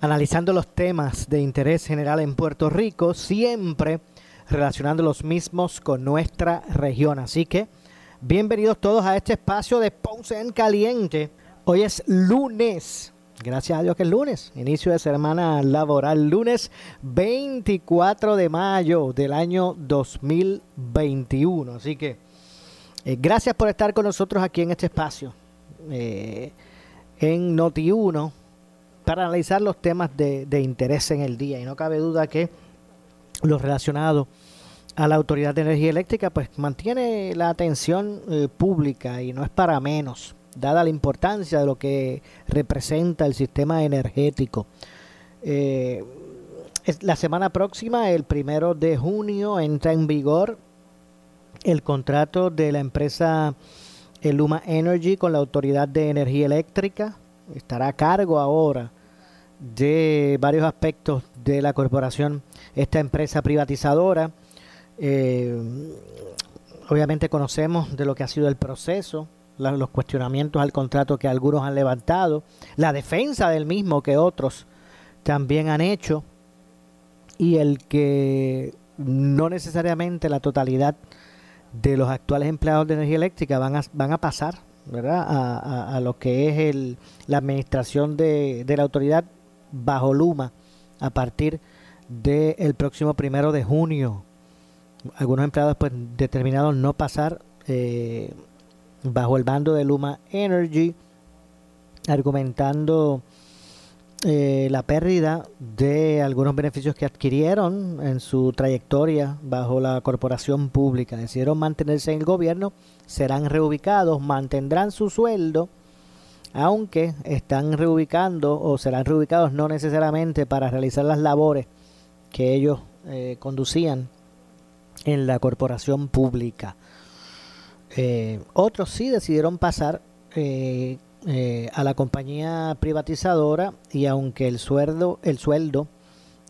analizando los temas de interés general en Puerto Rico, siempre relacionando los mismos con nuestra región. Así que bienvenidos todos a este espacio de Ponce en Caliente. Hoy es lunes Gracias a Dios que es lunes, inicio de semana laboral, lunes 24 de mayo del año 2021. Así que eh, gracias por estar con nosotros aquí en este espacio, eh, en Noti1, para analizar los temas de, interés en el día. Y no cabe duda que lo relacionado a la Autoridad de Energía Eléctrica, pues mantiene la atención eh, pública y no es para menos dada la importancia de lo que representa el sistema energético. Eh, la semana próxima, el primero de junio, entra en vigor el contrato de la empresa Luma Energy con la Autoridad de Energía Eléctrica. Estará a cargo ahora de varios aspectos de la corporación, esta empresa privatizadora. Eh, obviamente conocemos de lo que ha sido el proceso los cuestionamientos al contrato que algunos han levantado, la defensa del mismo que otros también han hecho y el que no necesariamente la totalidad de los actuales empleados de energía eléctrica van a, van a pasar ¿verdad? A, lo que es el, la administración de, la autoridad bajo Luma a partir del próximo primero de junio. Algunos empleados pues determinaron no pasar eh, bajo el bando de Luma Energy, argumentando eh, la pérdida de algunos beneficios que adquirieron en su trayectoria bajo la corporación pública. Decidieron mantenerse en el gobierno, serán reubicados, mantendrán su sueldo, aunque están reubicando o serán reubicados no necesariamente para realizar las labores que ellos eh, conducían en la corporación pública. Eh, otros sí decidieron pasar eh, a la compañía privatizadora y aunque el sueldo, el sueldo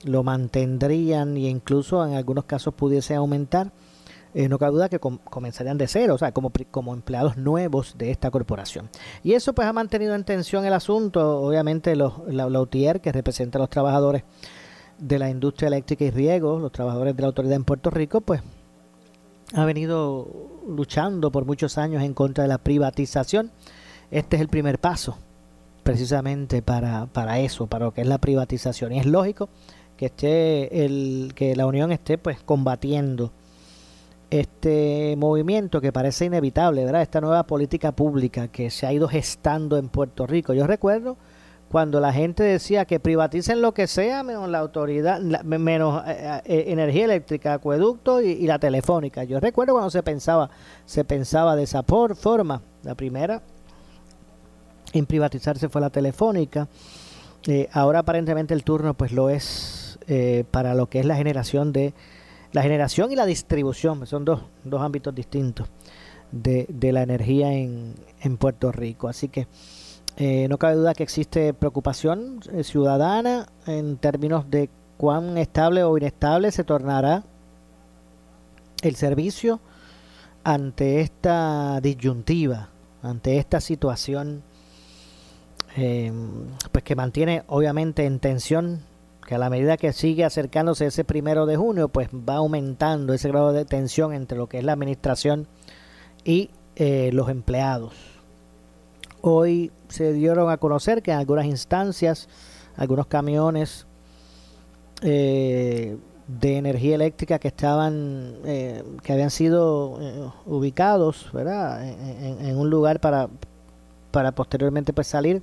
lo mantendrían e incluso en algunos casos pudiese aumentar, no cabe duda que comenzarían de cero, o sea, como, como empleados nuevos de esta corporación. Y eso pues ha mantenido en tensión el asunto, obviamente los, la, que representa a los trabajadores de la industria eléctrica y riego, los trabajadores de la autoridad en Puerto Rico, pues ha venido luchando por muchos años en contra de la privatización. Este es el primer paso precisamente para, para eso, para lo que es la privatización. Y es lógico que esté el, que la Unión esté pues combatiendo este movimiento que parece inevitable, ¿verdad? Esta nueva política pública que se ha ido gestando en Puerto Rico. Yo recuerdo cuando la gente decía que privaticen lo que sea menos la autoridad, menos eh, eh, eh, energía eléctrica, acueducto y, la telefónica. Yo recuerdo cuando se pensaba, se pensaba de esa forma. La primera en privatizarse fue la telefónica. ahora aparentemente el turno pues lo es para lo que es la generación de la generación y la distribución, son dos, dos ámbitos distintos de, de la energía en, en Puerto Rico. Así que eh, no cabe duda que existe preocupación eh, ciudadana en términos de cuán estable o inestable se tornará el servicio ante esta disyuntiva, ante esta situación, eh, pues que mantiene obviamente en tensión, que a la medida que sigue acercándose ese primero de junio, pues va aumentando ese grado de tensión entre lo que es la administración y los empleados. Hoy se dieron a conocer que en algunas instancias, algunos camiones eh, de energía eléctrica que estaban eh, que habían sido eh, ubicados ¿verdad? En, un lugar para para posteriormente pues salir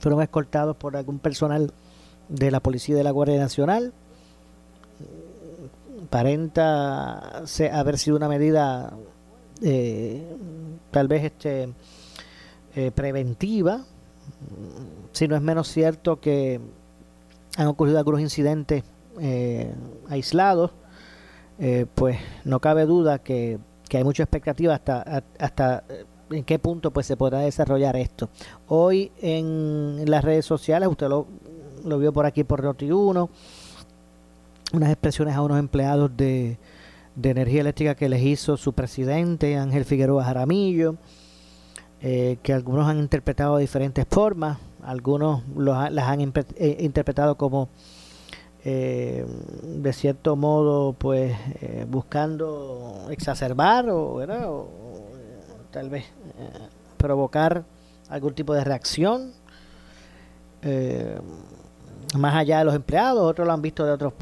fueron escoltados por algún personal de la policía de la Guardia Nacional aparenta haber sido una medida tal vez este preventiva si no es menos cierto que han ocurrido algunos incidentes eh, aislados, eh, pues no cabe duda que, hay mucha expectativa hasta, hasta eh, en qué punto pues se podrá desarrollar esto. Hoy en las redes sociales, usted lo, lo vio por aquí por Noti1, unas expresiones a unos empleados de, de energía eléctrica que les hizo su presidente, Ángel Figueroa Jaramillo, que algunos han interpretado de diferentes formas. Algunos las han eh, interpretado como eh, de cierto modo pues eh, buscando exacerbar o, tal vez provocar algún tipo de reacción más allá de los empleados otros lo han visto de otro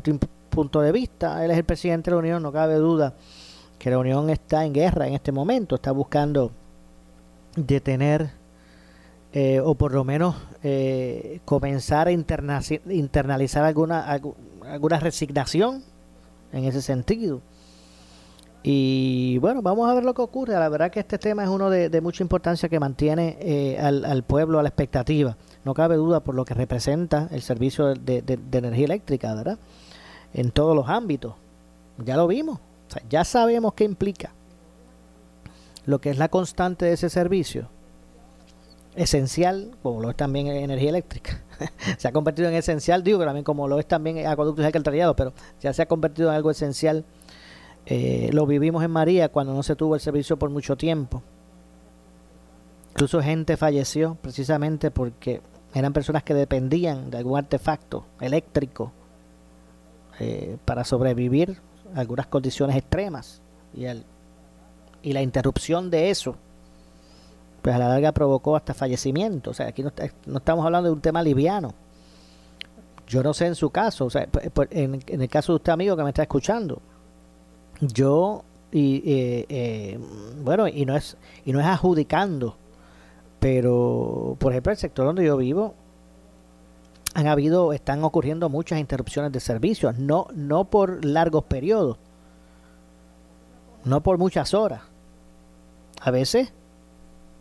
punto de vista él es el presidente de la Unión no cabe duda que la Unión está en guerra en este momento está buscando detener eh, o por lo menos eh, comenzar a internalizar alguna, alguna resignación en ese sentido. Y bueno, vamos a ver lo que ocurre. La verdad que este tema es uno de, mucha importancia que mantiene eh, al, pueblo a la expectativa. No cabe duda por lo que representa el servicio de, de energía eléctrica, ¿verdad? En todos los ámbitos. Ya lo vimos. ya sabemos qué implica lo que es la constante de ese servicio esencial, como lo es también energía eléctrica. se ha convertido en esencial, digo también como lo es también acueductos y alcantarillado, pero ya se ha convertido en algo esencial. Eh, lo vivimos en María cuando no se tuvo el servicio por mucho tiempo. Incluso gente falleció precisamente porque eran personas que dependían de algún artefacto eléctrico eh, para sobrevivir a algunas condiciones extremas y, el, y la interrupción de eso pues a la larga provocó hasta fallecimiento. O sea, aquí no, estamos hablando de un tema liviano. Yo no sé en su caso, o sea, en, el caso de usted amigo que me está escuchando, yo y eh, eh, bueno y no es y no es adjudicando, pero por ejemplo el sector donde yo vivo han habido están ocurriendo muchas interrupciones de servicios, no no por largos periodos, no por muchas horas, a veces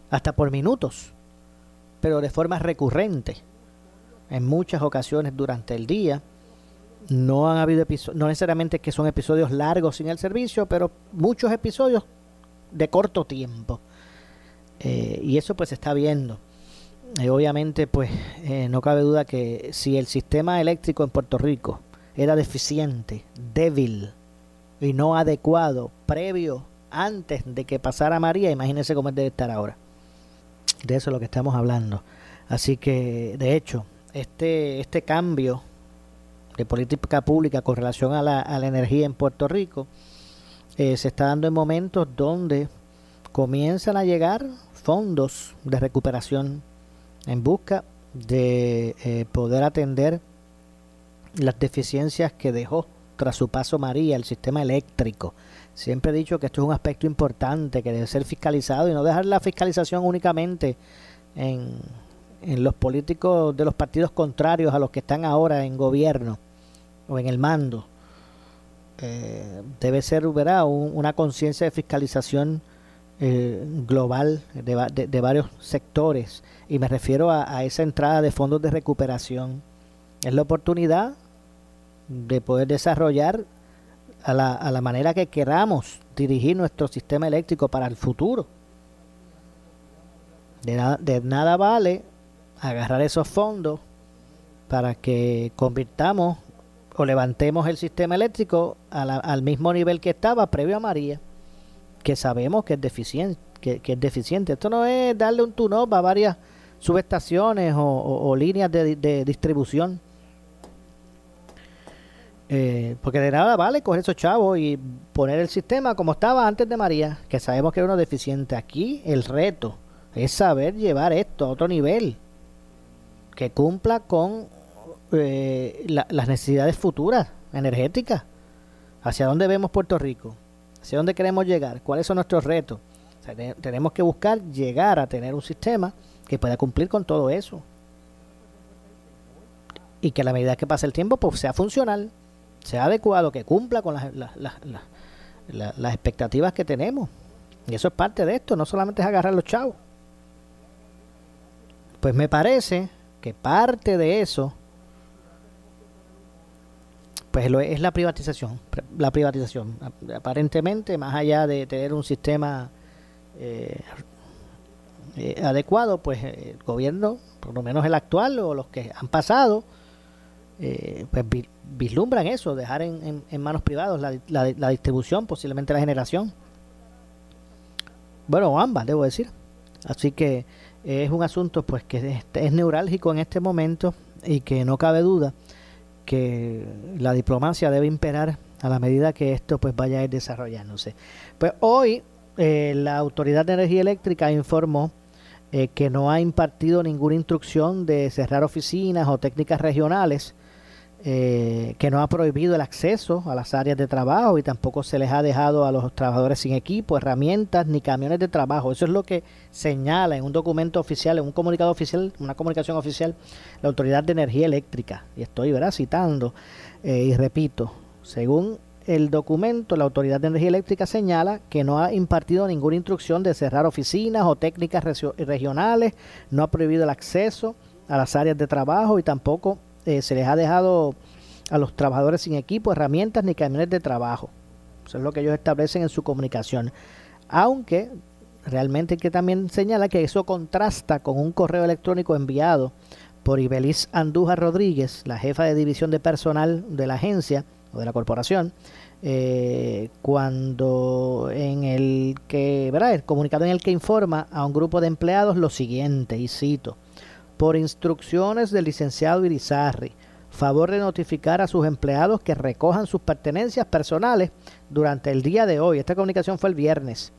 hasta por minutos, pero de forma recurrente. En muchas ocasiones durante el día no han habido episodios, no necesariamente que son episodios largos sin el servicio, pero muchos episodios de corto tiempo. Eh, y eso pues se está viendo. Eh, obviamente pues eh, no cabe duda que si el sistema eléctrico en Puerto Rico era deficiente, débil y no adecuado previo antes de que pasara María, imagínense cómo debe estar ahora. De eso es lo que estamos hablando. Así que, de hecho, este, este cambio de política pública con relación a la, a la energía en Puerto Rico eh, se está dando en momentos donde comienzan a llegar fondos de recuperación en busca de eh, poder atender las deficiencias que dejó tras su paso María el sistema eléctrico Siempre he dicho que esto es un aspecto importante que debe ser fiscalizado y no dejar la fiscalización únicamente en, los políticos de los partidos contrarios a los que están ahora en gobierno o en el mando. Eh, debe ser una conciencia de fiscalización eh, global de, varios sectores y me refiero a, a esa entrada de fondos de recuperación. Es la oportunidad de poder desarrollar a la, a la manera que queramos dirigir nuestro sistema eléctrico para el futuro. De, nada, de nada vale agarrar esos fondos para que convirtamos o levantemos el sistema eléctrico al mismo nivel que estaba previo a María, que sabemos que es deficiente. Que, es deficiente. Esto no es darle un tune-up a varias subestaciones o, líneas de, distribución eh, porque de nada vale coger esos chavos y poner el sistema como estaba antes de María, que sabemos que era uno deficiente. Aquí el reto es saber llevar esto a otro nivel, que cumpla con eh, las necesidades futuras energéticas. ¿Hacia dónde vemos Puerto Rico? ¿Hacia dónde queremos llegar? ¿Cuáles son nuestros retos? tenemos que buscar llegar a tener un sistema que pueda cumplir con todo eso. Y que a la medida que pase el tiempo pues sea funcional, sea adecuado, que cumpla con las, las expectativas que tenemos. Y eso es parte de esto, no solamente es agarrar los chavos. Pues me parece que parte de eso pues lo es la privatización. La privatización. Aparentemente, más allá de tener un sistema eh, eh, adecuado, pues el gobierno, por lo menos el actual o los que han pasado, eh, pues vislumbran eso, dejar en, manos privadas la, la, distribución, posiblemente la generación. Bueno, ambas, debo decir. Así que es un asunto pues que es neurálgico en este momento y que no cabe duda que la diplomacia debe imperar a la medida que esto pues vaya a ir desarrollándose. Pues hoy eh, la Autoridad de Energía Eléctrica informó eh, que no ha impartido ninguna instrucción de cerrar oficinas o técnicas regionales eh, que no ha prohibido el acceso a las áreas de trabajo y tampoco se les ha dejado a los trabajadores sin equipo, herramientas ni camiones de trabajo. Eso es lo que señala en un documento oficial, en un comunicado oficial, una comunicación oficial, la Autoridad de Energía Eléctrica. Y estoy ¿verdad? citando eh, y repito, según el documento, la Autoridad de Energía Eléctrica señala que no ha impartido ninguna instrucción de cerrar oficinas o técnicas regionales, no ha prohibido el acceso a las áreas de trabajo y tampoco eh, se les ha dejado a los trabajadores sin equipo, herramientas ni camiones de trabajo. Eso es lo que ellos establecen en su comunicación. Aunque realmente que también señala que eso contrasta con un correo electrónico enviado por Ibeliz Andújar Rodríguez, la jefa de división de personal de la agencia o de la corporación, eh, cuando en el que, ¿verdad? El comunicado en el que informa a un grupo de empleados lo siguiente, y cito, por instrucciones del licenciado Irizarri, favor de notificar a sus empleados que recojan sus pertenencias personales durante el día de hoy. Esta comunicación fue el viernes.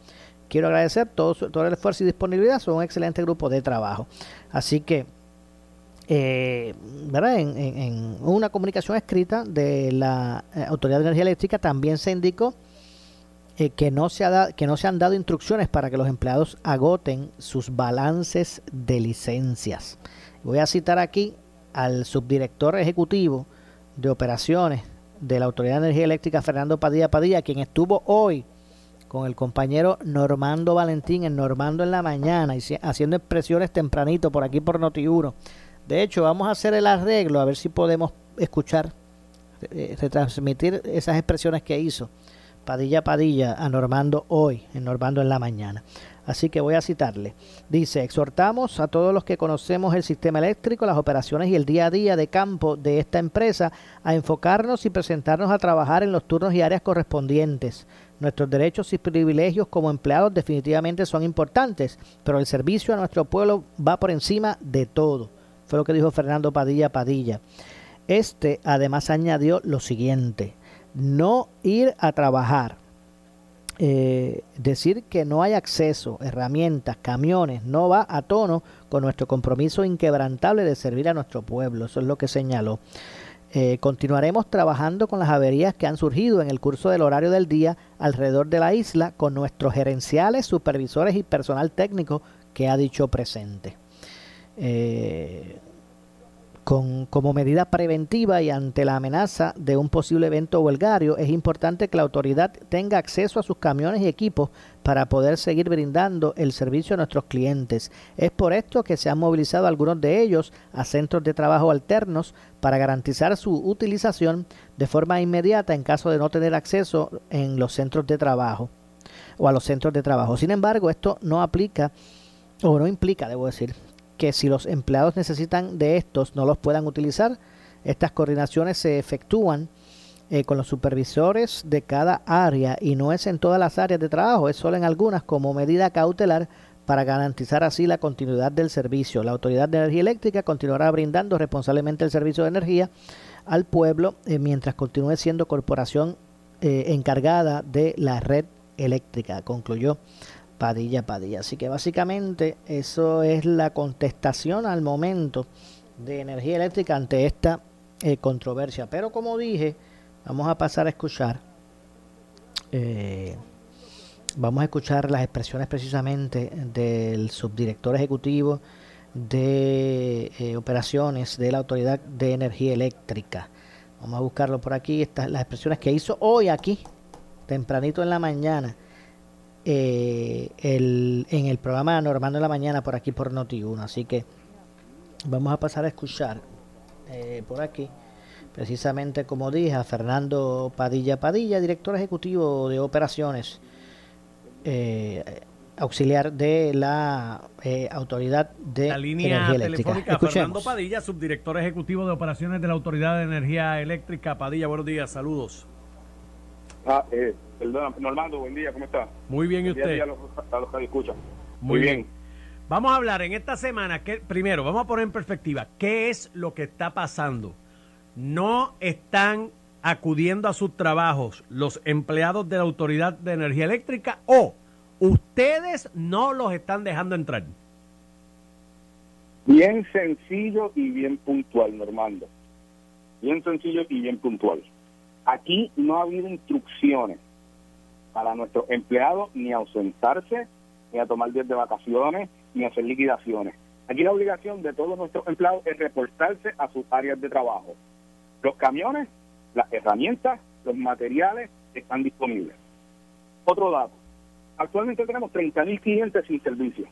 Quiero agradecer todo, todo el esfuerzo y disponibilidad. Son un excelente grupo de trabajo. Así que, eh, ¿verdad? En, una comunicación escrita de la eh, Autoridad de Energía Eléctrica también se indicó eh, que, no se ha que no se han dado instrucciones para que los empleados agoten sus balances de licencias. Voy a citar aquí al subdirector ejecutivo de operaciones de la Autoridad de Energía Eléctrica, Fernando Padilla Padilla, quien estuvo hoy con el compañero Normando Valentín en Normando en la mañana y haciendo expresiones tempranito por aquí por Noti1. De hecho, vamos a hacer el arreglo a ver si podemos escuchar, eh, retransmitir esas expresiones que hizo Padilla Padilla a Normando hoy, en Normando en la mañana. Así que voy a citarle. Dice, exhortamos a todos los que conocemos el sistema eléctrico, las operaciones y el día a día de campo de esta empresa a enfocarnos y presentarnos a trabajar en los turnos y áreas correspondientes. Nuestros derechos y privilegios como empleados definitivamente son importantes, pero el servicio a nuestro pueblo va por encima de todo. Fue lo que dijo Fernando Padilla Padilla. Este además añadió lo siguiente, no ir a trabajar eh, decir que no hay acceso, herramientas, camiones, no va a tono con nuestro compromiso inquebrantable de servir a nuestro pueblo. Eso es lo que señaló. Eh, continuaremos trabajando con las averías que han surgido en el curso del horario del día alrededor de la isla con nuestros gerenciales, supervisores y personal técnico que ha dicho presente. Eh, como medida preventiva y ante la amenaza de un posible evento huelgario, es importante que la autoridad tenga acceso a sus camiones y equipos para poder seguir brindando el servicio a nuestros clientes. Es por esto que se han movilizado algunos de ellos a centros de trabajo alternos para garantizar su utilización de forma inmediata en caso de no tener acceso en los centros de trabajo o a los centros de trabajo. Sin embargo, esto no aplica o no implica, debo decir, que si los empleados necesitan de estos no los puedan utilizar. Estas coordinaciones se efectúan eh, con los supervisores de cada área y no es en todas las áreas de trabajo, es solo en algunas como medida cautelar para garantizar así la continuidad del servicio. La Autoridad de Energía Eléctrica continuará brindando responsablemente el servicio de energía al pueblo eh, mientras continúe siendo corporación eh, encargada de la red eléctrica, concluyó Padilla Padilla. Así que básicamente eso es la contestación al momento de energía eléctrica ante esta eh, controversia. Pero como dije, vamos a pasar a escuchar. Eh, vamos a escuchar las expresiones precisamente del subdirector ejecutivo de eh, operaciones de la Autoridad de Energía Eléctrica. Vamos a buscarlo por aquí. Estas las expresiones que hizo hoy aquí, tempranito en la mañana, eh, el, en el programa Normando en la mañana por aquí por Noti1. Así que vamos a pasar a escuchar eh, por aquí, precisamente como dije, a Fernando Padilla Padilla, director ejecutivo de operaciones. Eh, auxiliar de la eh, Autoridad de la línea Energía telefónica Fernando Padilla, subdirector ejecutivo de operaciones de la Autoridad de Energía Eléctrica. Padilla, buenos días, saludos. Ah, eh, perdón, Normando, buen día, ¿cómo está? Muy bien, ¿y usted? a los, a los que escuchan. Muy, bien. Vamos a hablar en esta semana, que primero, vamos a poner en perspectiva, ¿qué es lo que está pasando? No están acudiendo a sus trabajos los empleados de la Autoridad de Energía Eléctrica o ustedes no los están dejando entrar. Bien sencillo y bien puntual, Normando. Bien sencillo y bien puntual. Aquí no ha habido instrucciones para nuestros empleados ni ausentarse, ni a tomar días de vacaciones, ni a hacer liquidaciones. Aquí la obligación de todos nuestros empleados es reportarse a sus áreas de trabajo. Los camiones, las herramientas, los materiales están disponibles. Otro dato. Actualmente tenemos 30.000 clientes sin servicio.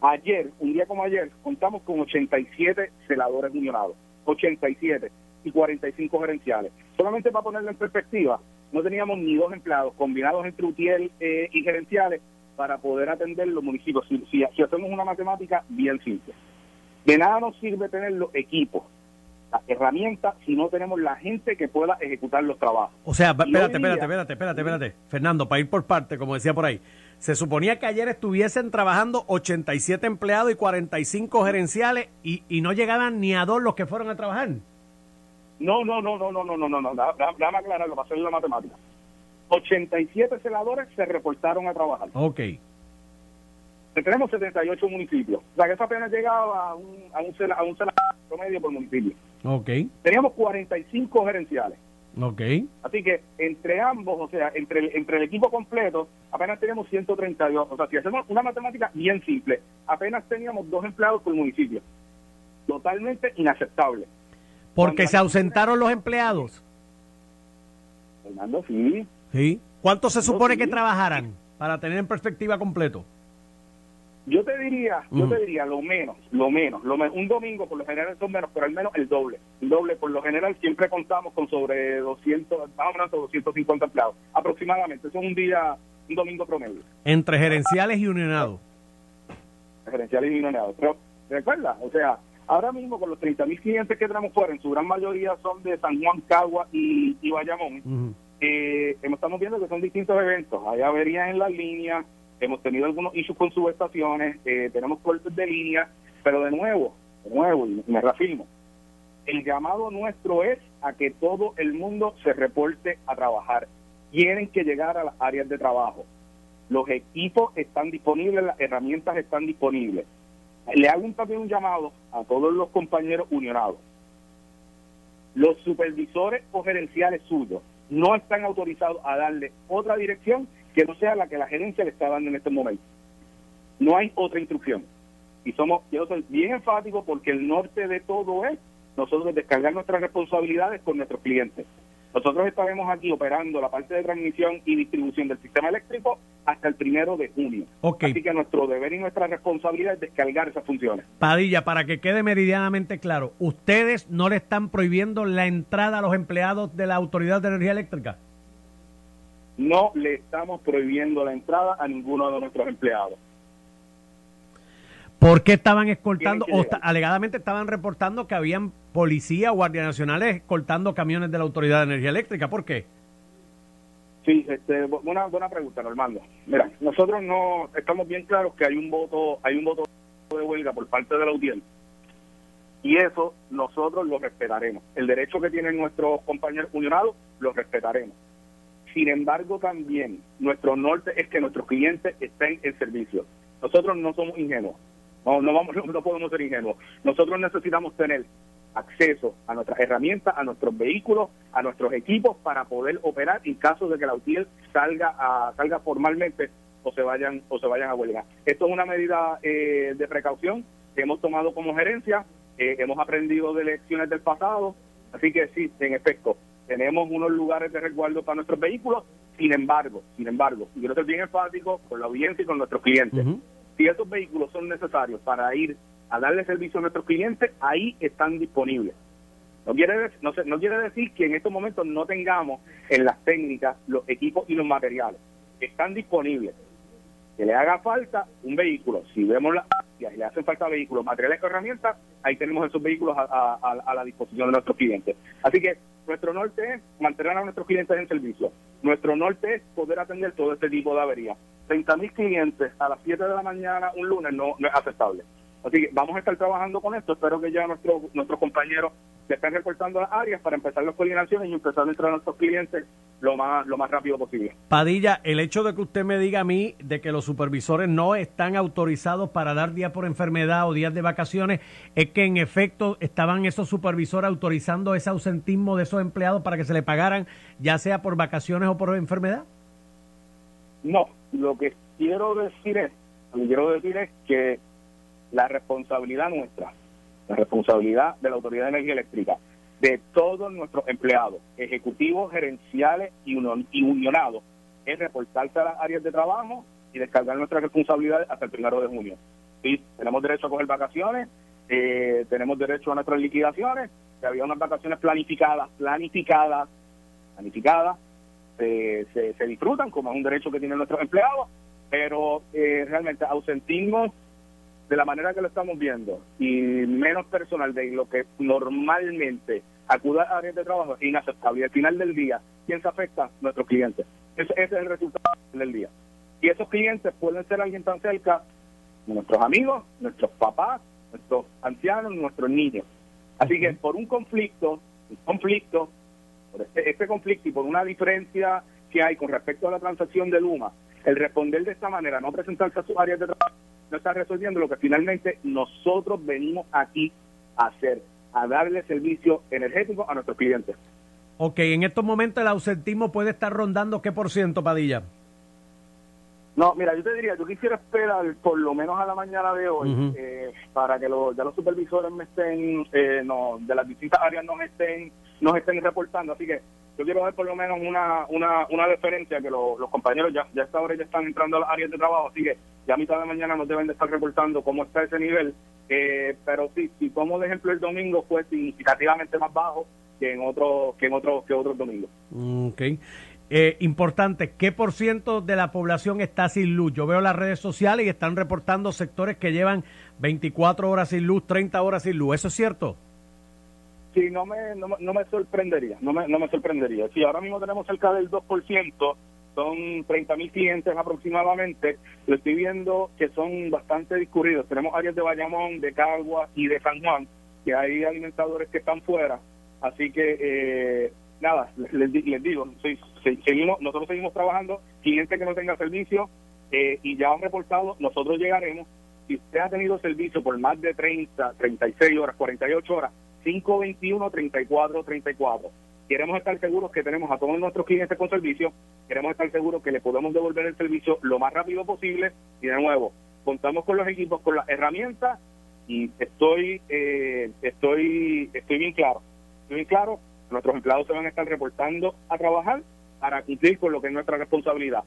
Ayer, un día como ayer, contamos con 87 celadores unionados. 87 y 45 gerenciales. Solamente para ponerlo en perspectiva, no teníamos ni dos empleados combinados entre UTIEL eh, y gerenciales para poder atender los municipios. Si, si, hacemos una matemática bien simple. De nada nos sirve tener los equipos, las herramientas, si no tenemos la gente que pueda ejecutar los trabajos. O sea, espérate, espérate, espérate, espérate, espérate. Fernando, para ir por parte, como decía por ahí. Se suponía que ayer estuviesen trabajando 87 empleados y 45 gerenciales y, y no llegaban ni a dos los que fueron a trabajar. No, no, no, no, no, no, no, no, no. Déjame aclararlo para hacer la matemática. 87 celadores se reportaron a trabajar. Ok. Tenemos 78 municipios. O sea que eso apenas llegaba a un, a un, a un promedio por municipio. Ok. Teníamos 45 gerenciales. Ok. Así que entre ambos, o sea, entre el, entre el equipo completo, apenas teníamos 132. O sea, si hacemos una matemática bien simple, apenas teníamos dos empleados por municipio. Totalmente inaceptable. Porque se ausentaron los empleados. Fernando, sí. Sí. ¿Cuánto se supone que trabajaran para tener en perspectiva completo? Yo te diría, yo te diría lo menos, lo menos, lo menos. Un domingo por lo general son menos, pero al menos el doble. El doble, por lo general siempre contamos con sobre 200, más o menos 250 empleados, aproximadamente. Eso es un día, un domingo promedio. Entre gerenciales y unionados. Gerenciales y unionados. Pero, recuerda, o sea, ahora mismo con los 30 mil clientes que tenemos fuera, en su gran mayoría son de San Juan, Cagua y, y Bayamón. eh, estamos viendo que son distintos eventos. Hay averías en las líneas, hemos tenido algunos issues con subestaciones, eh, tenemos cortes de línea, pero de nuevo, de nuevo, y me reafirmo, el llamado nuestro es a que todo el mundo se reporte a trabajar. Tienen que llegar a las áreas de trabajo. Los equipos están disponibles, las herramientas están disponibles. Le hago también un llamado a todos los compañeros unionados. Los supervisores o gerenciales suyos no están autorizados a darle otra dirección que no sea la que la gerencia le está dando en este momento. No hay otra instrucción. Y somos, yo soy bien enfático porque el norte de todo es nosotros descargar nuestras responsabilidades con nuestros clientes. Nosotros estaremos aquí operando la parte de transmisión y distribución del sistema eléctrico hasta el primero de junio. Así que nuestro deber y nuestra responsabilidad es descargar esas funciones. Padilla, para que quede meridianamente claro, ¿ustedes no le están prohibiendo la entrada a los empleados de la Autoridad de Energía Eléctrica? no le estamos prohibiendo la entrada a ninguno de nuestros empleados. ¿Por qué estaban escoltando o alegadamente estaban reportando que habían policías o guardias nacionales escoltando camiones de la Autoridad de Energía Eléctrica? ¿Por qué? Sí, este, una buena pregunta, Normando. Mira, nosotros no estamos bien claros que hay un voto, hay un voto de huelga por parte de la audiencia. Y eso nosotros lo respetaremos. El derecho que tienen nuestros compañeros unionados lo respetaremos. Sin embargo, también nuestro norte es que nuestros clientes estén en servicio. Nosotros no somos ingenuos. No, no, vamos, no podemos ser ingenuos. Nosotros necesitamos tener acceso a nuestras herramientas, a nuestros vehículos, a nuestros equipos para poder operar en caso de que la UTIEL salga a, salga formalmente o se vayan o se vayan a huelga. Esto es una medida eh, de precaución que hemos tomado como gerencia, eh, hemos aprendido de lecciones del pasado, así que sí, en efecto, tenemos unos lugares de resguardo para nuestros vehículos, sin embargo, sin embargo, y quiero ser bien enfático con la audiencia y con nuestros clientes, si esos vehículos son necesarios para ir a darle servicio a nuestros clientes, ahí están disponibles. No quiere, no, no quiere decir que en estos momentos no tengamos en las técnicas los equipos y los materiales. Están disponibles. Que le haga falta un vehículo. Si vemos las y le hacen falta vehículos, materiales y herramientas, ahí tenemos esos vehículos a, la disposición de nuestros clientes. Así que nuestro norte es mantener a nuestros clientes en servicio. Nuestro norte es poder atender todo este tipo de averías. 30 mil clientes a las 7 de la mañana un lunes no es aceptable. Así que vamos a estar trabajando con esto. Espero que ya nuestro, nuestros compañeros se estén reportando las áreas para empezar las coordinaciones y empezar a entrar a nuestros clientes lo más, lo más rápido posible. Padilla, el hecho de que usted me diga a mí de que los supervisores no están autorizados para dar días por enfermedad o días de vacaciones, es que en efecto estaban esos supervisores autorizando ese ausentismo de esos empleados para que se le pagaran, ya sea por vacaciones o por enfermedad. No, lo que quiero decir es, lo que quiero decir es que la responsabilidad nuestra, la responsabilidad de la Autoridad de Energía Eléctrica, de todos nuestros empleados, ejecutivos, gerenciales y, unionados, es reportarse a las áreas de trabajo y descargar nuestras responsabilidades hasta el primero de junio. Sí, tenemos derecho a coger vacaciones, eh, tenemos derecho a nuestras liquidaciones, que había unas vacaciones planificadas, planificadas, planificadas, se, se, disfrutan como es un derecho que tienen nuestros empleados, pero eh, realmente ausentismo de la manera que lo estamos viendo y menos personal de lo que normalmente acuda a áreas de trabajo es inaceptable. Y al final del día, ¿quién se afecta? Nuestros clientes. Ese, es el resultado del día. Y esos clientes pueden ser alguien tan cerca, nuestros amigos, nuestros papás, nuestros ancianos, nuestros niños. Así que por un conflicto, un conflicto, por este, este conflicto y por una diferencia que hay con respecto a la transacción de Luma, el responder de esta manera, no presentarse a sus áreas de trabajo, no está resolviendo lo que finalmente nosotros venimos aquí a hacer, a darle servicio energético a nuestros clientes. Ok, en estos momentos el ausentismo puede estar rondando qué por ciento, Padilla. No, mira, yo te diría, yo quisiera esperar por lo menos a la mañana de hoy eh, para que los, ya los supervisores me estén, eh, no, de las distintas áreas nos estén, nos estén reportando. Así que yo quiero ver por lo menos una, una, una deferencia que los compañeros ya, ya esta hora ya están entrando a las áreas de trabajo, así que ya a mitad de mañana nos deben de estar reportando cómo está ese nivel. Eh, pero sí, si como de ejemplo el domingo fue significativamente más bajo que en otro, que en otro, que otros domingos. Ok. Eh, importante, ¿qué por ciento de la población está sin luz? Yo veo las redes sociales y están reportando sectores que llevan 24 horas sin luz, 30 horas sin luz. ¿Eso es cierto? Sí, no me, no, me sorprendería, no me, no me sorprendería. Si ahora mismo tenemos cerca del 2%, son 30 mil clientes aproximadamente, lo estoy viendo que son bastante discurridos. Tenemos áreas de Bayamón, de Cagua y de San Juan, que hay alimentadores que están fuera. Así que, eh, nada, les, digo, seguimos, nosotros seguimos trabajando, cliente que no tenga servicio eh, y ya han reportado, nosotros llegaremos. Si usted ha tenido servicio por más de 30, 36 horas, 48 horas, 521-3434. Queremos estar seguros que tenemos a todos nuestros clientes con servicio, queremos estar seguros que le podemos devolver el servicio lo más rápido posible y de nuevo, contamos con los equipos, con las herramientas y estoy eh, estoy estoy bien claro, estoy bien claro, nuestros empleados se van a estar reportando a trabajar para cumplir con lo que es nuestra responsabilidad.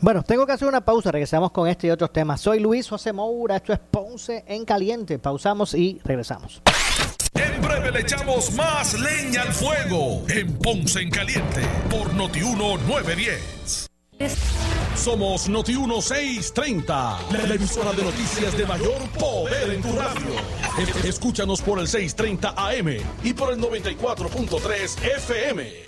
Bueno, tengo que hacer una pausa, regresamos con este y otros temas. Soy Luis José Moura, esto es Ponce en Caliente. Pausamos y regresamos. En breve le echamos más leña al fuego en Ponce en Caliente por Notiuno 910. Somos Noti 630, la emisora de noticias de mayor poder en tu radio. Escúchanos por el 630 AM y por el 94.3 FM.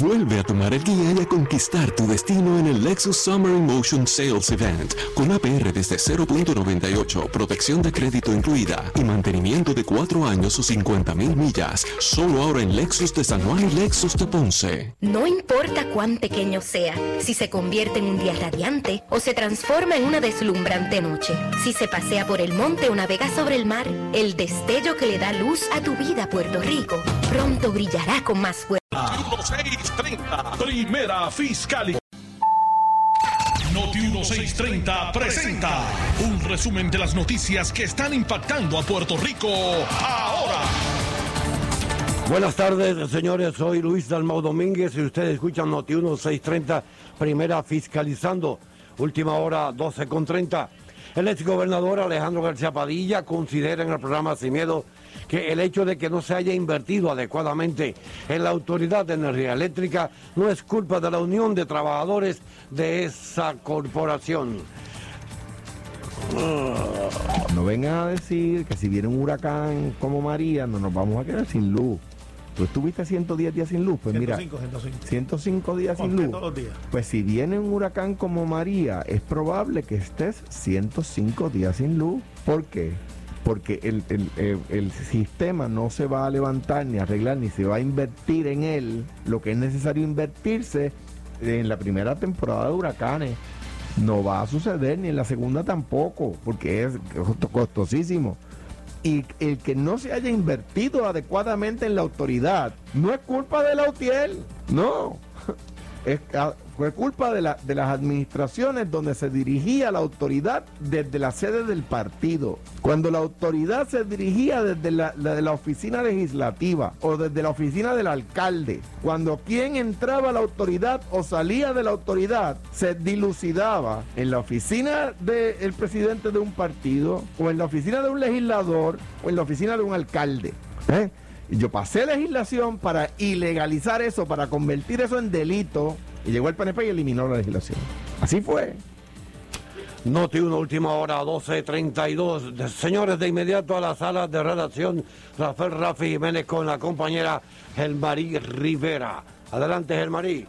Vuelve a tomar el guía y a conquistar tu destino en el Lexus Summer Emotion Sales Event con APR desde 0.98, protección de crédito incluida y mantenimiento de 4 años o 50 mil millas. Solo ahora en Lexus de San Juan y Lexus de Ponce. No importa cuán pequeño sea, si se convierte en un día radiante o se transforma en una deslumbrante noche, si se pasea por el monte o navega sobre el mar, el destello que le da luz a tu vida Puerto Rico pronto brillará con más fuerza. 1630, primera fiscal. Noti 1630 presenta un resumen de las noticias que están impactando a Puerto Rico ahora. Buenas tardes, señores. Soy Luis Dalmau Domínguez y ustedes escuchan Noti 1630, primera fiscalizando. Última hora 12 con 30. El ex gobernador Alejandro García Padilla considera en el programa Sin Miedo que el hecho de que no se haya invertido adecuadamente en la Autoridad de Energía Eléctrica no es culpa de la unión de trabajadores de esa corporación. No vengan a decir que si viene un huracán como María no nos vamos a quedar sin luz. Tú estuviste 110 días sin luz, pues 105, mira, 105. 105 días sin luz. Todos los días. Pues si viene un huracán como María, es probable que estés 105 días sin luz. ¿Por qué? Porque el, el, el, sistema no se va a levantar ni arreglar ni se va a invertir en él lo que es necesario invertirse en la primera temporada de huracanes. No va a suceder ni en la segunda tampoco, porque es costosísimo y el que no se haya invertido adecuadamente en la autoridad no es culpa de la UTIEL, no. Es, fue culpa de, la, de las administraciones donde se dirigía la autoridad desde la sede del partido. Cuando la autoridad se dirigía desde la, la, de la oficina legislativa o desde la oficina del alcalde, cuando quien entraba a la autoridad o salía de la autoridad se dilucidaba en la oficina del presidente de un partido o en la oficina de un legislador o en la oficina de un alcalde. ¿eh? Yo pasé legislación para ilegalizar eso, para convertir eso en delito. Y llegó el PNP y eliminó la legislación. Así fue. Noti una última hora, 12.32. Señores, de inmediato a la sala de redacción, Rafael Rafi Jiménez con la compañera Gelmarí Rivera. Adelante, Gelmarí.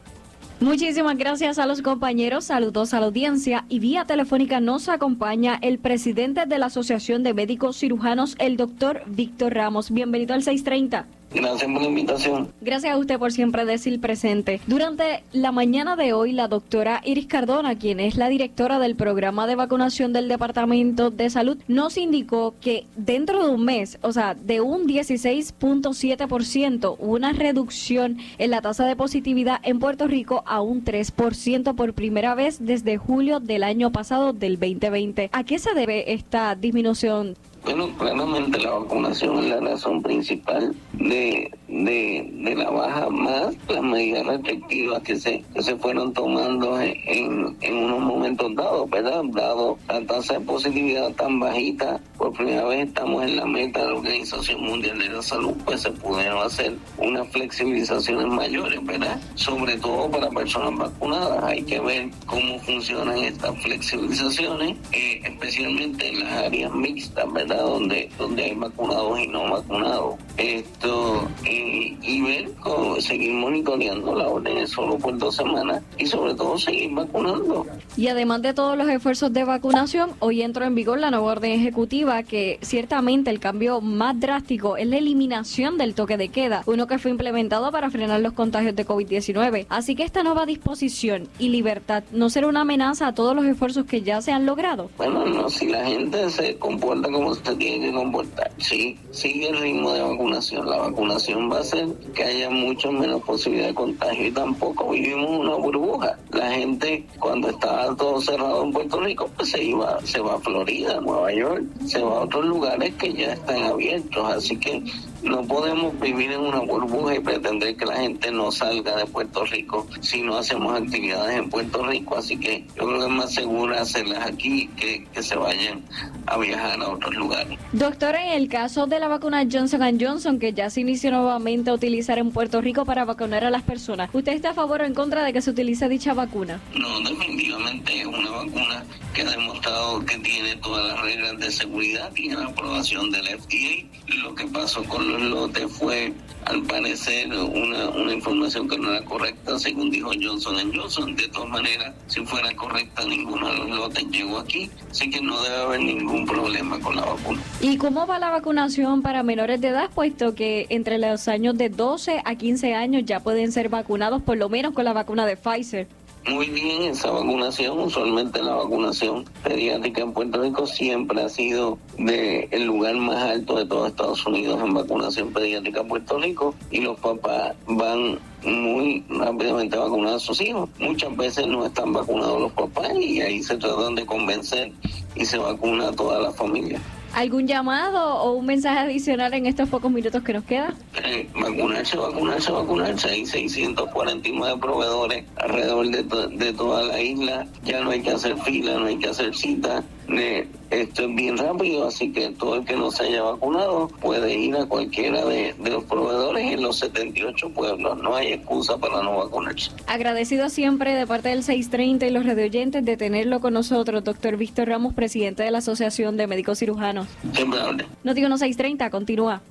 Muchísimas gracias a los compañeros, saludos a la audiencia y vía telefónica nos acompaña el presidente de la Asociación de Médicos Cirujanos, el doctor Víctor Ramos. Bienvenido al 630. Gracias por la invitación. Gracias a usted por siempre decir presente. Durante la mañana de hoy, la doctora Iris Cardona, quien es la directora del programa de vacunación del Departamento de Salud, nos indicó que dentro de un mes, o sea, de un 16.7%, una reducción en la tasa de positividad en Puerto Rico a un 3% por primera vez desde julio del año pasado del 2020. ¿A qué se debe esta disminución? Bueno, claramente la vacunación es la razón principal de, de, de la baja más las medidas restrictivas que se, que se fueron tomando en, en unos momentos dados, ¿verdad? Dado la tasa de positividad tan bajita, por primera vez estamos en la meta de la Organización Mundial de la Salud, pues se pudieron hacer unas flexibilizaciones mayores, ¿verdad? Sobre todo para personas vacunadas. Hay que ver cómo funcionan estas flexibilizaciones, eh, especialmente en las áreas mixtas, ¿verdad? Donde, donde hay vacunados y no vacunados. Esto, eh, y ver, cómo, seguir monitoreando la orden solo por dos semanas y sobre todo seguir vacunando. Y además de todos los esfuerzos de vacunación, hoy entró en vigor la nueva orden ejecutiva que ciertamente el cambio más drástico es la eliminación del toque de queda, uno que fue implementado para frenar los contagios de COVID-19. Así que esta nueva disposición y libertad no será una amenaza a todos los esfuerzos que ya se han logrado. Bueno, no, si la gente se comporta como se tiene que comportar, sí, sigue el ritmo de vacunación. La vacunación va a hacer que haya mucho menos posibilidad de contagio y tampoco vivimos una burbuja. La gente cuando estaba todo cerrado en Puerto Rico, pues se iba, se va a Florida, Nueva York, se va a otros lugares que ya están abiertos, así que no podemos vivir en una burbuja y pretender que la gente no salga de Puerto Rico si no hacemos actividades en Puerto Rico. Así que yo creo que es más seguro hacerlas aquí que, que se vayan a viajar a otros lugares. Doctor, en el caso de la vacuna Johnson Johnson, que ya se inició nuevamente a utilizar en Puerto Rico para vacunar a las personas, ¿usted está a favor o en contra de que se utilice dicha vacuna? No, definitivamente es una vacuna que ha demostrado que tiene todas las reglas de seguridad, tiene la aprobación del FDA. Lo que pasó con los lotes fue, al parecer, una, una información que no era correcta, según dijo Johnson Johnson. De todas maneras, si fuera correcta, ninguno de los lotes llegó aquí, así que no debe haber ningún problema con la vacuna. ¿Y cómo va la vacunación para menores de edad, puesto que entre los años de 12 a 15 años ya pueden ser vacunados por lo menos con la vacuna de Pfizer? Muy bien esa vacunación, usualmente la vacunación pediátrica en Puerto Rico siempre ha sido de el lugar más alto de todo Estados Unidos en vacunación pediátrica en Puerto Rico y los papás van muy rápidamente a vacunar a sus hijos. Muchas veces no están vacunados los papás y ahí se tratan de convencer y se vacuna a toda la familia. ¿Algún llamado o un mensaje adicional en estos pocos minutos que nos quedan? Eh, vacunarse, vacunarse, vacunarse. Hay 649 proveedores alrededor de, de toda la isla. Ya no hay que hacer fila, no hay que hacer cita. Esto es bien rápido, así que todo el que no se haya vacunado puede ir a cualquiera de, de los proveedores en los 78 pueblos. No hay excusa para no vacunarse. Agradecido siempre de parte del 630 y los radioyentes de tenerlo con nosotros, doctor Víctor Ramos, presidente de la Asociación de Médicos Cirujanos. Siempre hable. No digo no 630, continúa.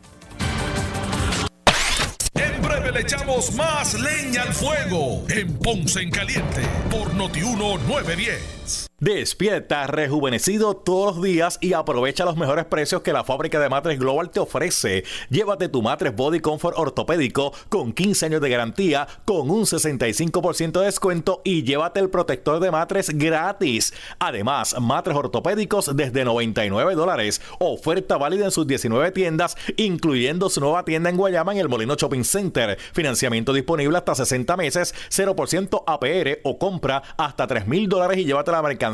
En breve le echamos más leña al fuego en Ponce en Caliente por Notiuno 910. Despierta rejuvenecido todos los días y aprovecha los mejores precios que la fábrica de matres Global te ofrece. Llévate tu matres Body Comfort ortopédico con 15 años de garantía con un 65% de descuento y llévate el protector de matres gratis. Además, matres ortopédicos desde 99 dólares. Oferta válida en sus 19 tiendas, incluyendo su nueva tienda en Guayama en el Molino Shopping Center. Financiamiento disponible hasta 60 meses, 0% APR o compra hasta 3 mil dólares y llévate la mercancía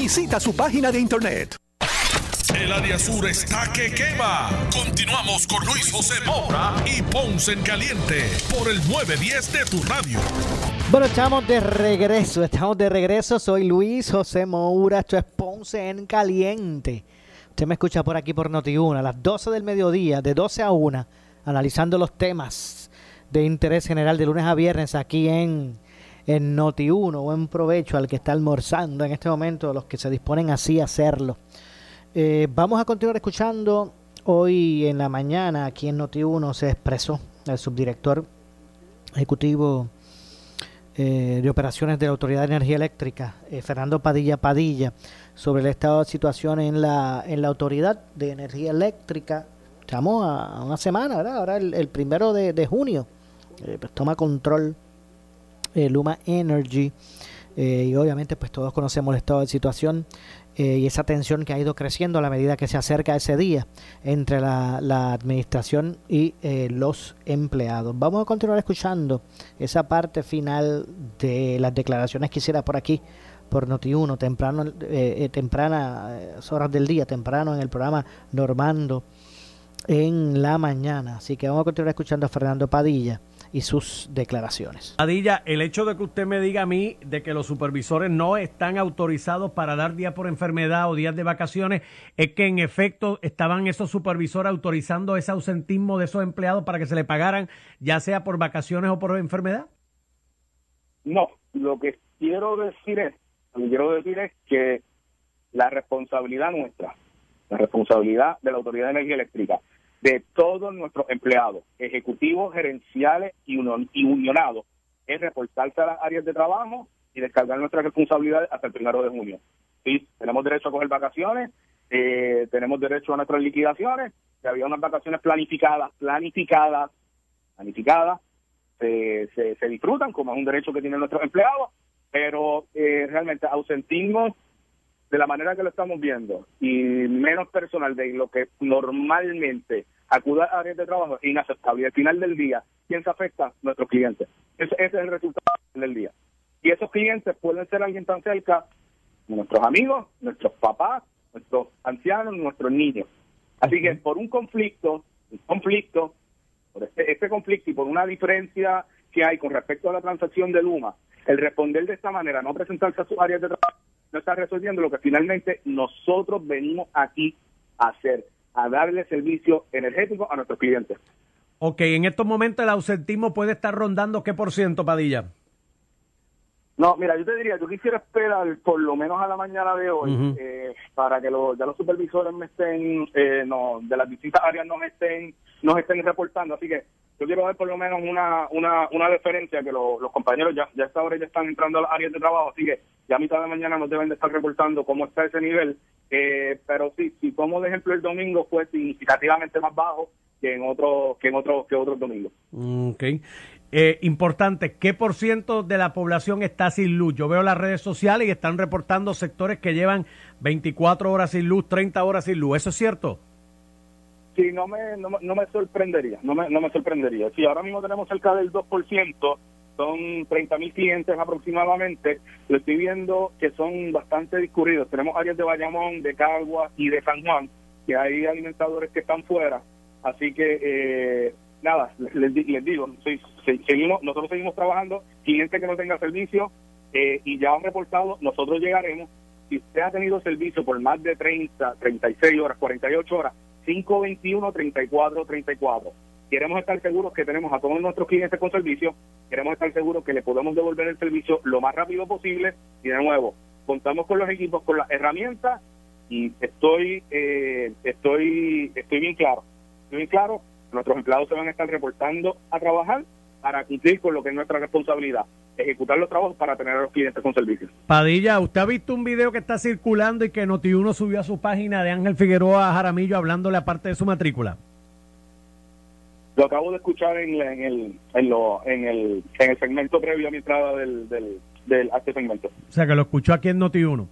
Visita su página de internet. El área sur está que quema. Continuamos con Luis José Moura y Ponce en Caliente por el 910 de tu radio. Bueno, estamos de regreso, estamos de regreso. Soy Luis José Moura, esto es Ponce en Caliente. Usted me escucha por aquí por Noti1 a las 12 del mediodía, de 12 a 1, analizando los temas de interés general de lunes a viernes aquí en en Noti1. Buen provecho al que está almorzando en este momento, los que se disponen así a hacerlo. Eh, vamos a continuar escuchando. Hoy en la mañana aquí en Noti1 se expresó el subdirector ejecutivo eh, de operaciones de la Autoridad de Energía Eléctrica, eh, Fernando Padilla Padilla, sobre el estado de situación en la, en la Autoridad de Energía Eléctrica. Estamos a, una semana, ¿verdad? Ahora el, primero de, junio. pues toma control Luma Energy. Eh, y obviamente pues todos conocemos el estado de situación eh, y esa tensión que ha ido creciendo a la medida que se acerca ese día entre la, administración y los empleados. Vamos a continuar escuchando esa parte final de las declaraciones que hiciera por aquí por Noti1, temprano, tempranas horas del día, temprano en el programa Normando en la mañana. Así que vamos a continuar escuchando a Fernando Padilla y sus declaraciones. Padilla, el hecho de que usted me diga a mí de que los supervisores no están autorizados para dar días por enfermedad o días de vacaciones, es que en efecto estaban esos supervisores autorizando ese ausentismo de esos empleados para que se le pagaran, ya sea por vacaciones o por enfermedad. No, lo que quiero decir es, lo que quiero decir es que la responsabilidad nuestra, la responsabilidad de la Autoridad de Energía Eléctrica de todos nuestros empleados, ejecutivos, gerenciales y, unionados, es reportarse a las áreas de trabajo y descargar nuestras responsabilidades hasta el primero de junio. Sí, tenemos derecho a coger vacaciones, eh, tenemos derecho a nuestras liquidaciones, había unas vacaciones planificadas, planificadas, planificadas, se, se, disfrutan como es un derecho que tienen nuestros empleados, pero eh, realmente ausentismo de la manera que lo estamos viendo y menos personal de lo que normalmente acuda a áreas de trabajo es inaceptable. Y al final del día, ¿quién se afecta? Nuestros clientes. Ese, es el resultado del día. Y esos clientes pueden ser alguien tan cerca, nuestros amigos, nuestros papás, nuestros ancianos, nuestros niños. Así que por un conflicto, un conflicto, por este, este conflicto y por una diferencia que hay con respecto a la transacción de Luma, el responder de esta manera, no presentarse a sus áreas de trabajo, no está resolviendo lo que finalmente nosotros venimos aquí a hacer, a darle servicio energético a nuestros clientes. Ok, en estos momentos el ausentismo puede estar rondando qué por ciento, Padilla. No, mira, yo te diría, yo quisiera esperar por lo menos a la mañana de hoy eh, para que los, ya los supervisores me estén, eh, no, de las distintas áreas nos estén, nos estén reportando. Así que yo quiero ver por lo menos una, una, una deferencia que los compañeros ya, ya esta hora ya están entrando a las áreas de trabajo, así que ya a mitad de mañana nos deben de estar reportando cómo está ese nivel. Eh, pero sí, si como de ejemplo el domingo fue significativamente más bajo que en otro, que en otro, que otros domingos. Ok. Eh, importante, ¿qué por ciento de la población está sin luz? Yo veo las redes sociales y están reportando sectores que llevan 24 horas sin luz, 30 horas sin luz. ¿Eso es cierto? Sí, no me, no, me sorprendería, no me, no me sorprendería. Sí, ahora mismo tenemos cerca del 2%, son 30 mil clientes aproximadamente. Lo estoy viendo que son bastante discurridos. Tenemos áreas de Bayamón, de Cagua y de San Juan, que hay alimentadores que están fuera. Así que, eh, nada, les, les digo, seguimos, nosotros seguimos trabajando. Cliente que no tenga servicio eh, y ya han reportado, nosotros llegaremos. Si usted ha tenido servicio por más de 30, 36 horas, 48 horas, 521-3434. Queremos estar seguros que tenemos a todos nuestros clientes con servicio, queremos estar seguros que le podemos devolver el servicio lo más rápido posible. Y de nuevo, contamos con los equipos, con las herramientas y estoy eh, estoy estoy bien claro, estoy bien claro, nuestros empleados se van a estar reportando a trabajar para cumplir con lo que es nuestra responsabilidad. ejecutar los trabajos para tener a los clientes con servicios. Padilla, ¿usted ha visto un video que está circulando y que Noti1 subió a su página de Ángel Figueroa Jaramillo hablándole aparte de su matrícula? Lo acabo de escuchar en, el, en, lo, en, el, en el segmento previo a mi entrada del, del, del, a este segmento. O sea, que lo escuchó aquí en Noti1.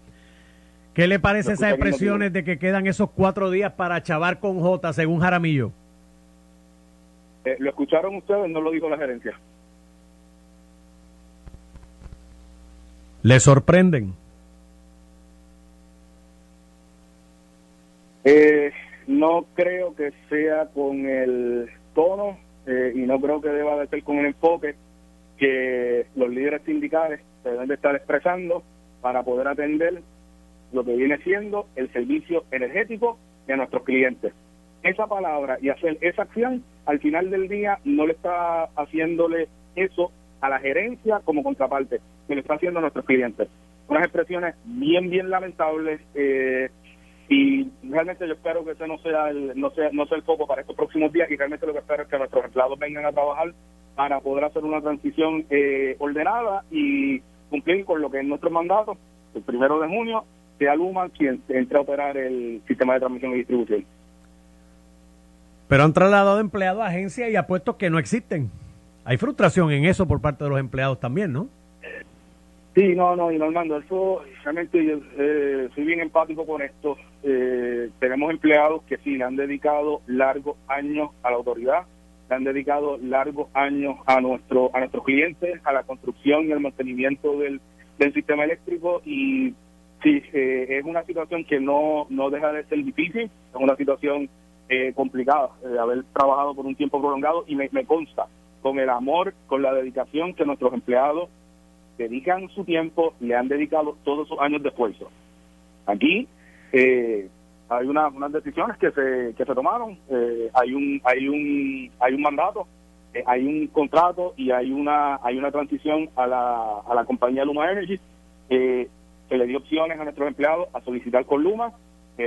¿Qué le parece esas expresiones de que quedan esos cuatro días para chavar con J, según Jaramillo? Eh, ¿Lo escucharon ustedes? No lo dijo la gerencia. ¿Le sorprenden? Eh, no creo que sea con el tono eh, y no creo que deba de ser con el enfoque que los líderes sindicales se deben de estar expresando para poder atender lo que viene siendo el servicio energético de nuestros clientes. Esa palabra y hacer esa acción, al final del día no le está haciéndole eso a la gerencia como contraparte, que le está haciendo a nuestros clientes. Unas expresiones bien, bien lamentables eh, y realmente yo espero que ese no sea el no sea no sea el foco para estos próximos días y realmente lo que espero es que nuestros empleados vengan a trabajar para poder hacer una transición eh, ordenada y cumplir con lo que es nuestro mandato el primero de junio sea Luma quien entre a operar el sistema de transmisión y distribución Pero han trasladado empleados a agencias y a puestos que no existen. Hay frustración en eso por parte de los empleados también, ¿no? Sí, no, no, y Normando, eso realmente yo, eh, soy bien empático con esto. Eh, tenemos empleados que sí le han dedicado largos años a la autoridad, le han dedicado largos años a nuestro a nuestros clientes, a la construcción y el mantenimiento del, del sistema eléctrico y sí, eh, es una situación que no, no deja de ser difícil, es una situación eh, complicada, eh, haber trabajado por un tiempo prolongado y me, me consta con el amor, con la dedicación que nuestros empleados dedican su tiempo, le han dedicado todos sus años de esfuerzo. Aquí eh, hay una- unas decisiones que se que se tomaron, eh, hay un hay un hay un mandato, eh, hay un contrato y hay una hay una transición a la a la compañía Luma Energy que le dio opciones a nuestros empleados a solicitar con Luma,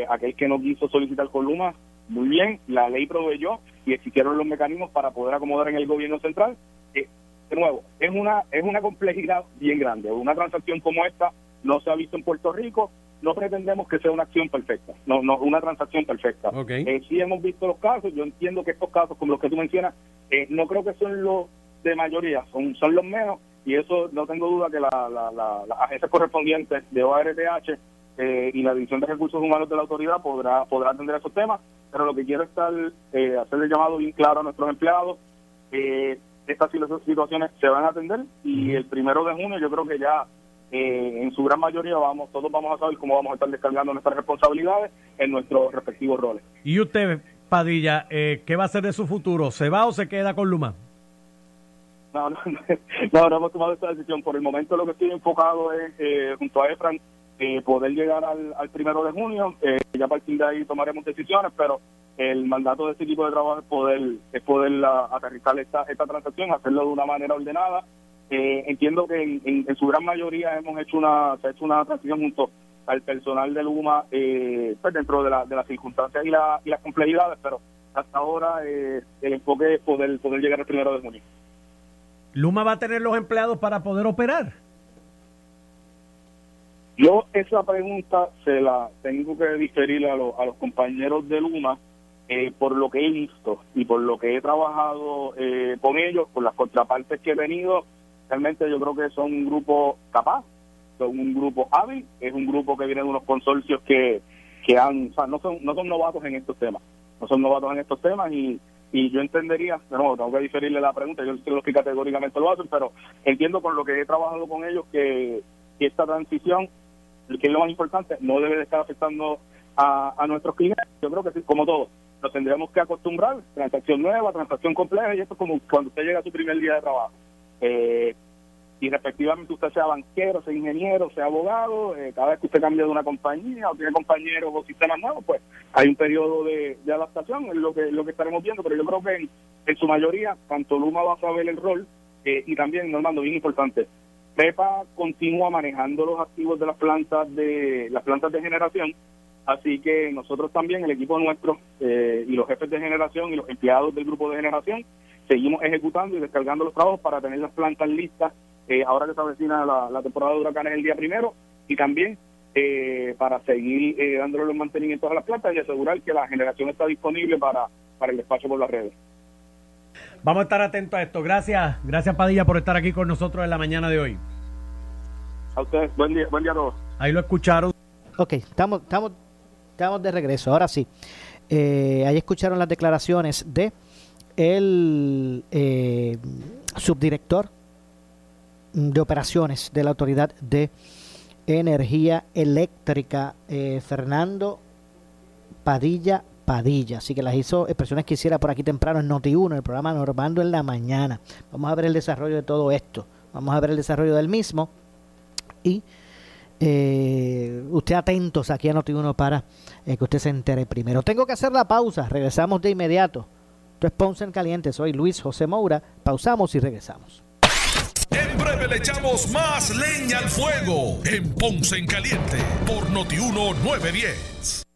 aquel que no quiso solicitar con Luma, muy bien, la ley proveyó y existieron los mecanismos para poder acomodar en el gobierno central. Eh, de nuevo, es una es una complejidad bien grande. Una transacción como esta no se ha visto en Puerto Rico. No pretendemos que sea una acción perfecta, no, no una transacción perfecta. Eh, sí hemos visto los casos. Yo entiendo que estos casos, como los que tú mencionas, eh, no creo que son los de mayoría, son son los menos. Y eso no tengo duda que la, la, la- las agencias correspondientes de ORTH eh, y la División de Recursos Humanos de la autoridad podrá podrá atender esos temas. Pero lo que quiero es estar, eh, hacerle llamado bien claro a nuestros empleados. Eh, estas situ- situaciones se van a atender y el primero de junio yo creo que ya eh, en su gran mayoría vamos todos vamos a saber cómo vamos a estar descargando nuestras responsabilidades en nuestros respectivos roles. Y usted, Padilla, eh, ¿qué va a hacer de su futuro? ¿Se va o se queda con Luma? No, no, no, no hemos tomado esta decisión. Por el momento lo que estoy enfocado es, eh, junto a EFRAN, eh, poder llegar al, al primero de junio. Eh, ya a partir de ahí tomaremos decisiones, pero el mandato de este equipo de trabajo es poder, es poder ah, aterrizar esta, esta transacción, hacerlo de una manera ordenada. Eh, entiendo que en, su gran mayoría hemos hecho una, se ha hecho una transición junto al personal de Luma eh, pues dentro de, la- de las circunstancias y, la- y las complejidades, pero hasta ahora eh, el enfoque es poder, poder llegar al primero de junio. ¿Luma va a tener los empleados para poder operar? Yo esa pregunta se la tengo que diferir a, lo- a los compañeros de Luma eh, por lo que he visto y por lo que he trabajado eh, con ellos, por las contrapartes que he tenido. Realmente yo creo que son un grupo capaz, son un grupo hábil, es un grupo que viene de unos consorcios que, que han, o sea, no son, no son novatos en estos temas, no son novatos en estos temas y, y yo entendería, de nuevo, tengo que diferirle la pregunta, yo que categóricamente lo hacen, pero entiendo con lo que he trabajado con ellos que, que esta transición que es lo más importante, no debe de estar afectando a, a nuestros clientes. Yo creo que sí, como todo, nos tendríamos que acostumbrar, transacción nueva, transacción compleja, y esto es como cuando usted llega a su primer día de trabajo. Eh, y respectivamente usted sea banquero, sea ingeniero, sea abogado, eh, cada vez que usted cambia de una compañía o tiene compañeros o sistemas nuevos, pues hay un periodo de, de adaptación, es lo que, lo que estaremos viendo, pero yo creo que en, en su mayoría, tanto Luma va a saber el rol, eh, y también, Normando, bien importante, PEPA continúa manejando los activos de las plantas de las plantas de generación, así que nosotros también, el equipo nuestro eh, y los jefes de generación y los empleados del grupo de generación, seguimos ejecutando y descargando los trabajos para tener las plantas listas eh, ahora que se avecina la, la temporada de huracanes el día primero, y también eh, para seguir eh, dándole los mantenimientos a las plantas y asegurar que la generación está disponible para, para el despacho por las redes. Vamos a estar atentos a esto. Gracias, gracias Padilla por estar aquí con nosotros en la mañana de hoy. A ustedes, buen día, buen día a todos. Ahí lo escucharon. Ok, estamos, estamos, estamos de regreso. Ahora sí. Eh, ahí escucharon las declaraciones de el eh, subdirector de operaciones de la Autoridad de Energía Eléctrica, eh, Fernando Padilla Padilla. Así que las hizo expresiones que hiciera por aquí temprano en Noti1, el programa Normando en la mañana. Vamos a ver el desarrollo de todo esto. Vamos a ver el desarrollo del mismo. Y eh, usted atentos aquí a Noti1 para eh, que usted se entere primero. Tengo que hacer la pausa. Regresamos de inmediato. Esto es Ponce en Caliente. Soy Luis José Moura. Pausamos y regresamos. En breve le echamos más leña al fuego en Ponce en Caliente por Notiuno 910.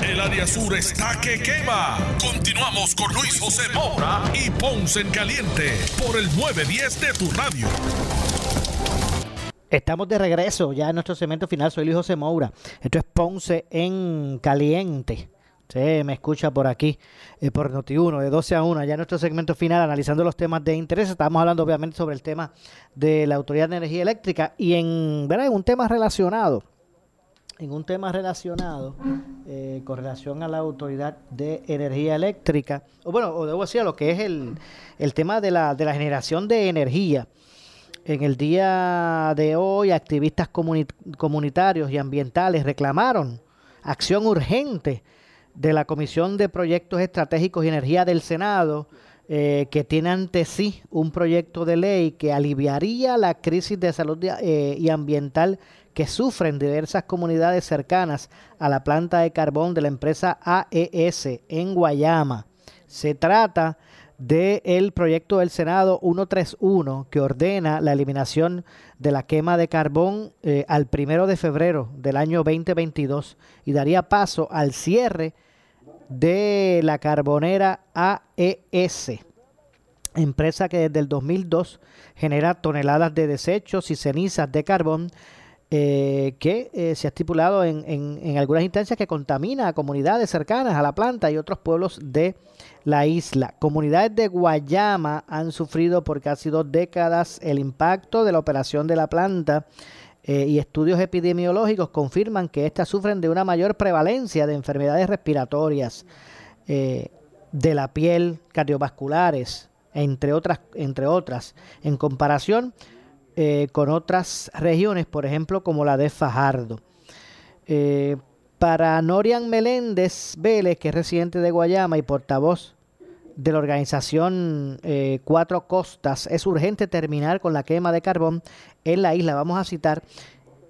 El área sur está que quema. Continuamos con Luis José Moura y Ponce en Caliente por el 910 de tu radio. Estamos de regreso ya en nuestro segmento final. Soy Luis José Moura. Esto es Ponce en Caliente. Usted me escucha por aquí, eh, por Noti1, de 12 a 1, ya en nuestro segmento final, analizando los temas de interés. Estamos hablando obviamente sobre el tema de la Autoridad de Energía Eléctrica y en, ¿verdad? en un tema relacionado, en un tema relacionado eh, con relación a la Autoridad de Energía Eléctrica, o bueno, o debo decir, lo que es el, el tema de la, de la generación de energía. En el día de hoy, activistas comuni- comunitarios y ambientales reclamaron acción urgente de la Comisión de Proyectos Estratégicos y Energía del Senado, eh, que tiene ante sí un proyecto de ley que aliviaría la crisis de salud eh, y ambiental que sufren diversas comunidades cercanas a la planta de carbón de la empresa AES en Guayama. Se trata del proyecto del Senado 131 que ordena la eliminación de la quema de carbón eh, al primero de febrero del año 2022 y daría paso al cierre de la carbonera AES, empresa que desde el 2002 genera toneladas de desechos y cenizas de carbón eh, que eh, se ha estipulado en, en, algunas instancias que contamina a comunidades cercanas a la planta y otros pueblos de la isla. Comunidades de Guayama han sufrido por casi dos décadas el impacto de la operación de la planta eh, y estudios epidemiológicos confirman que éstas sufren de una mayor prevalencia de enfermedades respiratorias, de la piel, cardiovasculares, entre otras, entre otras en comparación eh, con otras regiones, por ejemplo, como la de Fajardo. Eh, para Norian Meléndez Vélez, que es residente de Guayama y portavoz de la organización eh, Cuatro Costas, es urgente terminar con la quema de carbón en la isla. Vamos a citar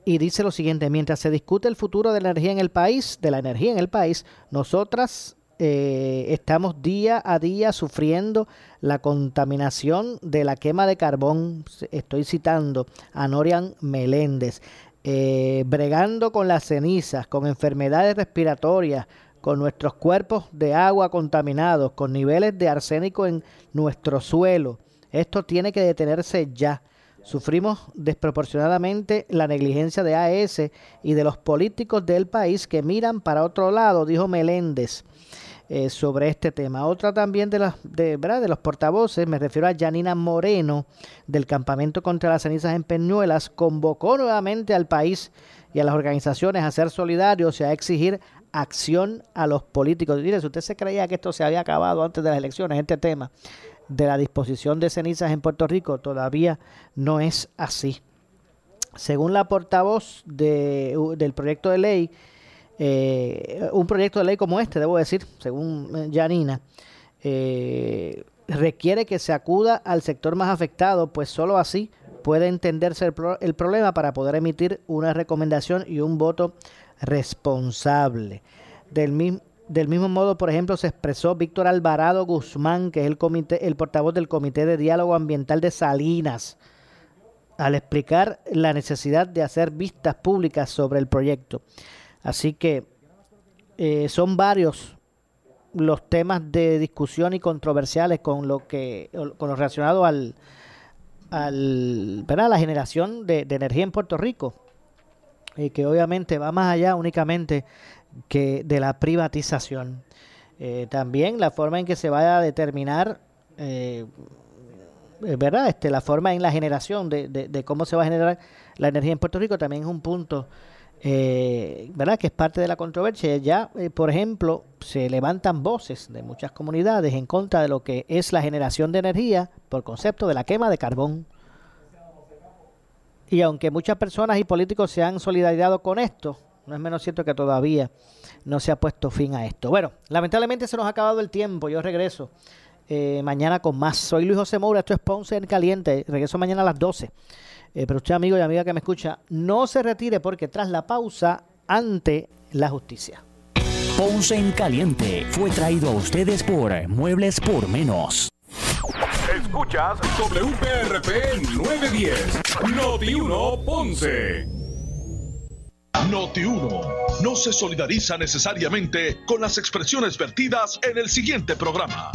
y dice lo siguiente, mientras se discute el futuro de la energía en el país, de la energía en el país, nosotras eh, estamos día a día sufriendo la contaminación de la quema de carbón. Estoy citando a Norian Meléndez. Eh, bregando con las cenizas, con enfermedades respiratorias, con nuestros cuerpos de agua contaminados, con niveles de arsénico en nuestro suelo. Esto tiene que detenerse ya. Sufrimos desproporcionadamente la negligencia de AES y de los políticos del país que miran para otro lado, dijo Meléndez. Eh, sobre este tema. Otra también de, las, de, ¿verdad? de los portavoces, me refiero a Janina Moreno, del Campamento contra las Cenizas en Peñuelas, convocó nuevamente al país y a las organizaciones a ser solidarios y a exigir acción a los políticos. Mire, si usted se creía que esto se había acabado antes de las elecciones, este tema de la disposición de cenizas en Puerto Rico, todavía no es así. Según la portavoz de, del proyecto de ley, eh, un proyecto de ley como este, debo decir, según eh, Janina, eh, requiere que se acuda al sector más afectado, pues solo así puede entenderse el, el, problema para poder emitir una recomendación y un voto responsable. Del, del mismo modo, por ejemplo, se expresó Víctor Alvarado Guzmán, que es el, comité, el portavoz del Comité de Diálogo Ambiental de Salinas, al explicar la necesidad de hacer vistas públicas sobre el proyecto. Así que eh, son varios los temas de discusión y controversiales con lo que con lo relacionado al, al ¿verdad? la generación de, de energía en Puerto Rico y que obviamente va más allá únicamente que de la privatización. Eh, también la forma en que se vaya a determinar, eh, ¿verdad? Este, la forma en la generación de, de, cómo se va a generar la energía en Puerto Rico también es un punto, eh, ¿verdad? Que es parte de la controversia. Ya, eh, por ejemplo, se levantan voces de muchas comunidades en contra de lo que es la generación de energía por concepto de la quema de carbón. Y aunque muchas personas y políticos se han solidarizado con esto, no es menos cierto que todavía no se ha puesto fin a esto. Bueno, lamentablemente se nos ha acabado el tiempo. Yo regreso eh, mañana con más. Soy Luis José Moura, esto es Ponce en Caliente. Regreso mañana a las 12. Eh, pero usted, amigo y amiga que me escucha, no se retire porque tras la pausa, ante la justicia. Ponce en Caliente fue traído a ustedes por Muebles por Menos. Escuchas WPRP 910, Noti 1 Ponce. Noti 1 no se solidariza necesariamente con las expresiones vertidas en el siguiente programa.